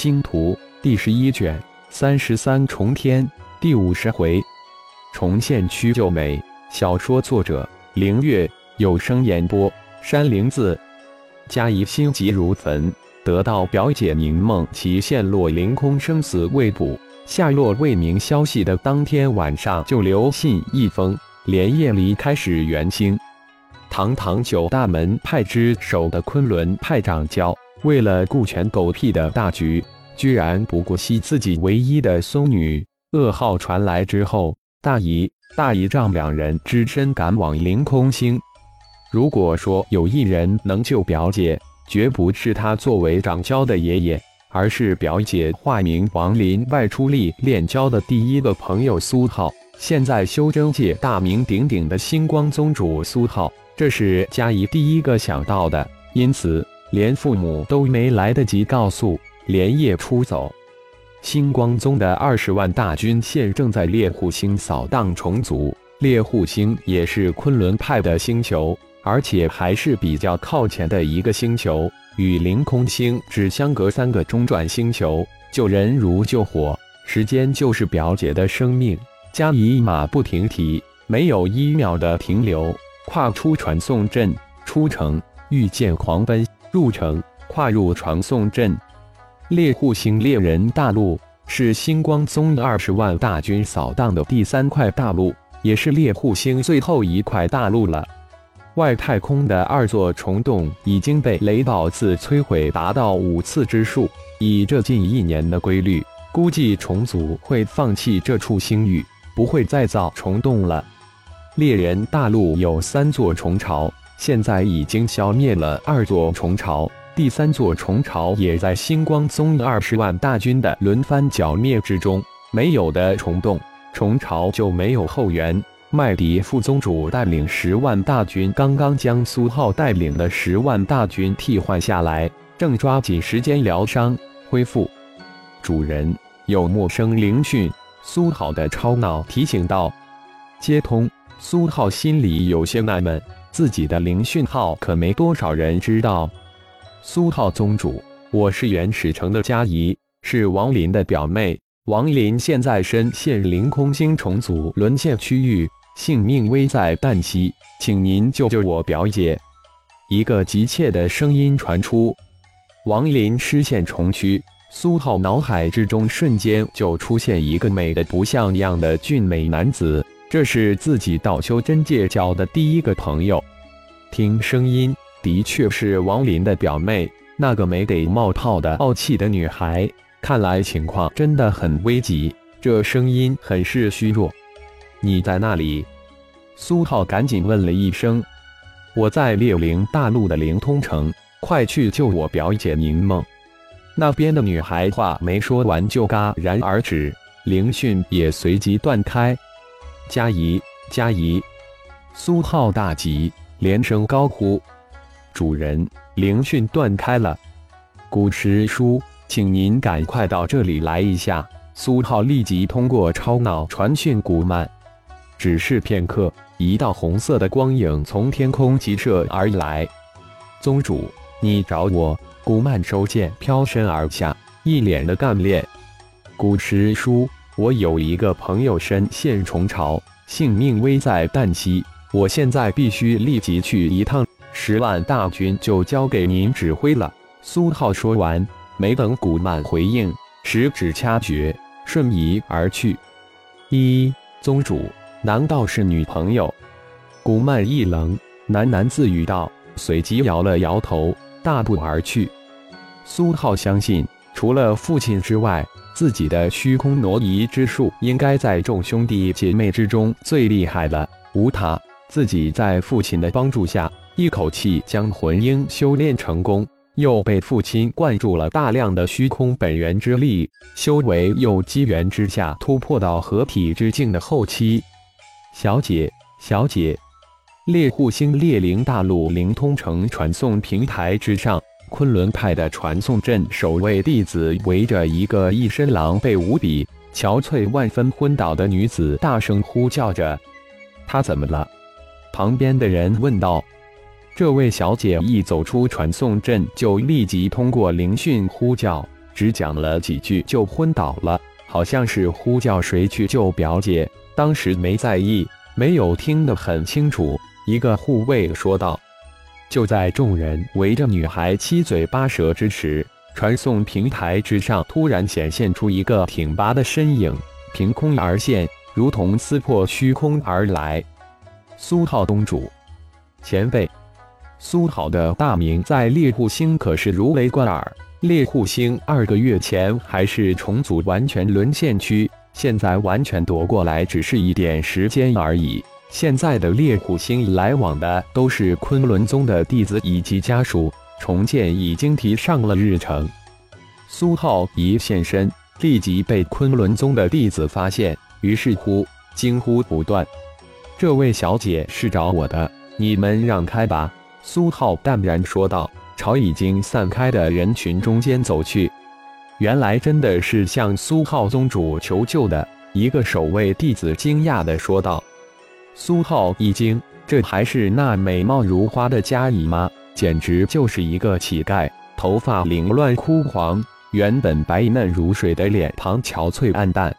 星图》第十一卷三十三重天第五十回，重现曲旧美。小说作者：凌月，有声演播：山灵子。嘉怡心急如焚，得到表姐宁梦琪陷落凌空生死未卜、下落未明消息的当天晚上，就留信一封，连夜离开始元星。堂堂九大门派之首的昆仑派掌教，为了顾全狗屁的大局，居然不顾惜自己唯一的孙女。噩耗传来之后，大姨、大姨丈两人只身赶往凌空星。如果说有一人能救表姐，绝不是他作为掌教的爷爷，而是表姐化名王林外出历练教的第一个朋友苏浩。现在修真界大名鼎鼎的星光宗主苏浩。这是嘉怡第一个想到的，因此连父母都没来得及告诉，连夜出走。星光宗的二十万大军现正在猎户星扫荡重组，猎户星也是昆仑派的星球，而且还是比较靠前的一个星球，与凌空星只相隔三个中转星球。救人如救火，时间就是表姐的生命。嘉怡马不停蹄，没有一秒的停留。跨出传送阵，出城御剑狂奔入城，跨入传送阵。猎户星猎人大陆是星光宗二十万大军扫荡的第三块大陆，也是猎户星最后一块大陆了。外太空的二座虫洞已经被雷宝次摧毁达到五次之数，以这近一年的规律，估计虫族会放弃这处星域，不会再造虫洞了。猎人大陆有三座虫巢，现在已经消灭了二座虫巢，第三座虫巢也在星光宗二十万大军的轮番剿灭之中。没有的虫洞、虫巢就没有后援。麦迪副宗主带领十万大军，刚刚将苏浩带领的十万大军替换下来，正抓紧时间疗伤恢复。主人有陌生灵讯，苏浩的超脑提醒道：“接通。”苏浩心里有些纳闷，自己的灵讯号可没多少人知道。苏浩宗主，我是原始城的佳怡，是王林的表妹。王林现在身陷凌空星重组沦陷区域，性命危在旦夕，请您救救我表姐。一个急切的声音传出。王林失陷重躯，苏浩脑海之中瞬间就出现一个美的不像样的俊美男子。这是自己道修真界交的第一个朋友，听声音的确是王林的表妹，那个没得冒泡的傲气的女孩。看来情况真的很危急，这声音很是虚弱。你在那里？苏浩赶紧问了一声。我在猎灵大陆的灵通城，快去救我表姐宁梦。那边的女孩话没说完就戛然而止，灵讯也随即断开。佳怡，佳怡！苏浩大急，连声高呼：“主人，灵讯断开了！古师叔，请您赶快到这里来一下！”苏浩立即通过超脑传讯古曼。只是片刻，一道红色的光影从天空急射而来。宗主，你找我？古曼收剑，飘身而下，一脸的干练。古师叔。我有一个朋友身陷虫巢，性命危在旦夕。我现在必须立即去一趟，十万大军就交给您指挥了。苏浩说完，没等古曼回应，十指掐诀，瞬移而去。一宗主，难道是女朋友？古曼一愣，喃喃自语道，随即摇了摇头，大步而去。苏浩相信，除了父亲之外。自己的虚空挪移之术应该在众兄弟姐妹之中最厉害了。无他，自己在父亲的帮助下，一口气将魂婴修炼成功，又被父亲灌注了大量的虚空本源之力，修为又机缘之下突破到合体之境的后期。小姐，小姐，猎户星猎灵大陆灵通城传送平台之上。昆仑派的传送阵守卫弟子围着一个一身狼狈无比、憔悴万分、昏倒的女子，大声呼叫着：“她怎么了？”旁边的人问道。这位小姐一走出传送阵，就立即通过灵讯呼叫，只讲了几句就昏倒了，好像是呼叫谁去救表姐，当时没在意，没有听得很清楚。一个护卫说道。就在众人围着女孩七嘴八舌之时，传送平台之上突然显现出一个挺拔的身影，凭空而现，如同撕破虚空而来。苏浩东主，前辈。苏浩的大名在猎户星可是如雷贯耳。猎户星二个月前还是重组完全沦陷区，现在完全夺过来只是一点时间而已。现在的猎虎星来往的都是昆仑宗的弟子以及家属，重建已经提上了日程。苏浩一现身，立即被昆仑宗的弟子发现，于是乎惊呼不断：“这位小姐是找我的，你们让开吧！”苏浩淡然说道，朝已经散开的人群中间走去。原来真的是向苏浩宗主求救的一个守卫弟子惊讶地说道。苏浩一惊，这还是那美貌如花的佳怡吗？简直就是一个乞丐！头发凌乱枯黄，原本白嫩如水的脸庞憔悴暗淡。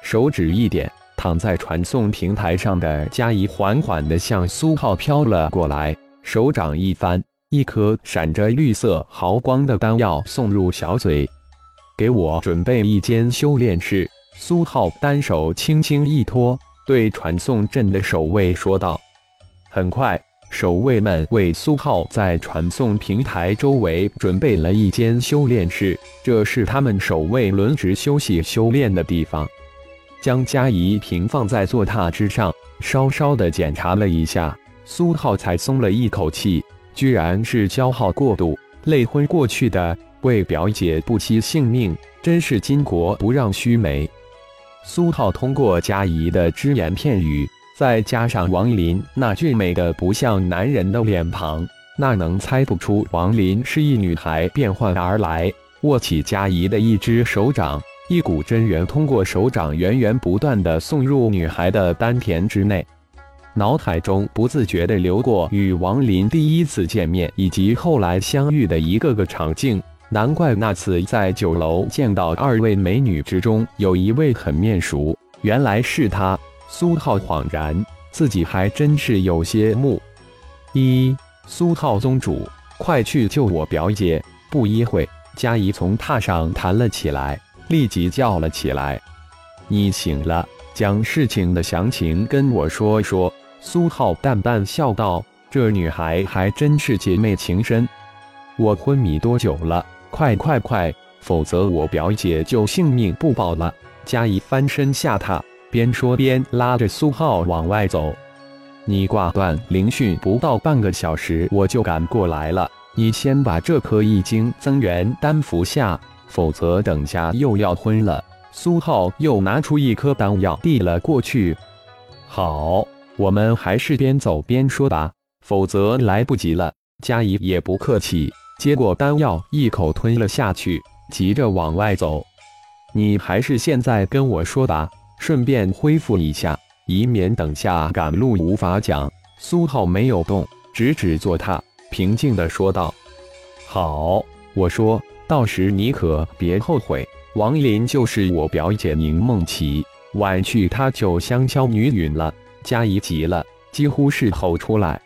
手指一点，躺在传送平台上的佳怡缓缓地向苏浩飘了过来。手掌一翻，一颗闪着绿色毫光的丹药送入小嘴。给我准备一间修炼室。苏浩单手轻轻一托，对传送阵的守卫说道。很快，守卫们为苏浩在传送平台周围准备了一间修炼室，这是他们守卫轮值休息修炼的地方。将嘉仪平放在坐榻之上，稍稍的检查了一下。苏浩才松了一口气，居然是消耗过度，累昏过去的，为表姐不惜性命，真是巾帼不让须眉。苏浩通过佳怡的只言片语，再加上王林那俊美的不像男人的脸庞，那能猜不出王林是一女孩变换而来。握起佳怡的一只手掌，一股真元通过手掌源源不断的送入女孩的丹田之内。脑海中不自觉地流过与王林第一次见面以及后来相遇的一个个场景，难怪那次在酒楼见到二位美女之中有一位很面熟，原来是她。苏浩恍然，自己还真是有些木。一苏浩宗主，快去救我表姐！不一会，佳怡从榻上弹了起来，立即叫了起来：“你醒了，将事情的详情跟我说说。”苏浩淡淡笑道：“这女孩还真是姐妹情深。我昏迷多久了？快快快，否则我表姐就性命不保了。”嘉怡翻身下榻，边说边拉着苏浩往外走。“你挂断灵讯不到半个小时，我就赶过来了。你先把这颗易经增元丹服下，否则等下又要昏了。”苏浩又拿出一颗丹药递了过去。“好。”我们还是边走边说吧，否则来不及了。佳怡也不客气，接过丹药一口吞了下去，急着往外走。你还是现在跟我说吧，顺便恢复一下，以免等下赶路无法讲。苏浩没有动，直指坐榻，平静地说道：“好，我说到时你可别后悔。王林就是我表姐宁梦琪，晚去她就香消女允了。”佳怡急了，几乎是吼出来：“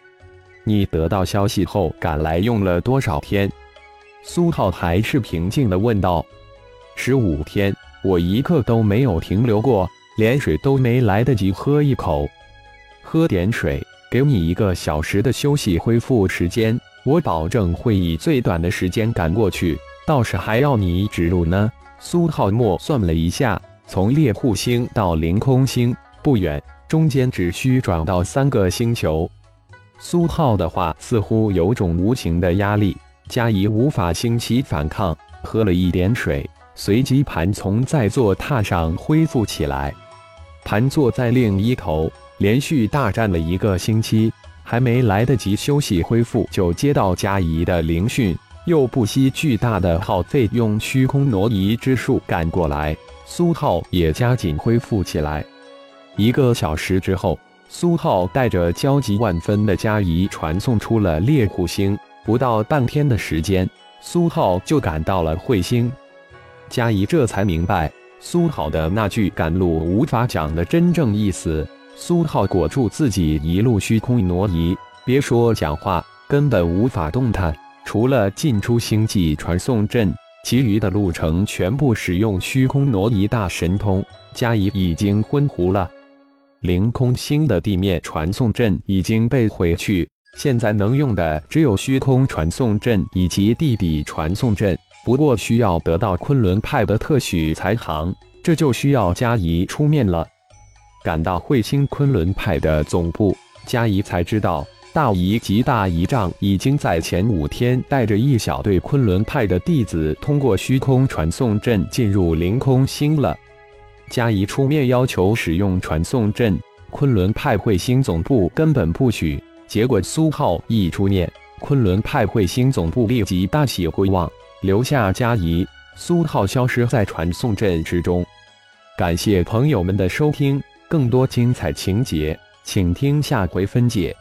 你得到消息后赶来用了多少天？”苏浩还是平静地问道：“十五天，我一刻都没有停留过，连水都没来得及喝一口。喝点水，给你一个小时的休息恢复时间，我保证会以最短的时间赶过去。倒是还要你指路呢。”苏浩默算了一下，从猎户星到凌空星不远。中间只需转到三个星球。苏浩的话似乎有种无形的压力，嘉怡无法兴起反抗，喝了一点水，随即盘从在座榻上恢复起来。盘坐在另一头，连续大战了一个星期，还没来得及休息恢复，就接到嘉怡的灵讯，又不惜巨大的耗费，用虚空挪移之术赶过来。苏浩也加紧恢复起来。一个小时之后，苏浩带着焦急万分的佳怡传送出了猎户星。不到半天的时间，苏浩就赶到了彗星。嘉怡这才明白苏浩的那句赶路无法讲的真正意思。苏浩裹住自己一路虚空挪移，别说讲话，根本无法动弹。除了进出星际传送阵，其余的路程全部使用虚空挪移大神通。嘉怡已经昏糊了。凌空星的地面传送阵已经被毁去，现在能用的只有虚空传送阵以及地底传送阵。不过需要得到昆仑派的特许才行，这就需要嘉怡出面了。赶到彗星昆仑派的总部，嘉怡才知道。大姨及大姨丈已经在前五天带着一小队昆仑派的弟子通过虚空传送阵进入凌空星了。嘉怡出面要求使用传送阵，昆仑派彗星总部根本不许。结果苏浩一出面，昆仑派彗星总部立即大喜回望，留下嘉怡、苏浩消失在传送阵之中。感谢朋友们的收听，更多精彩情节，请听下回分解。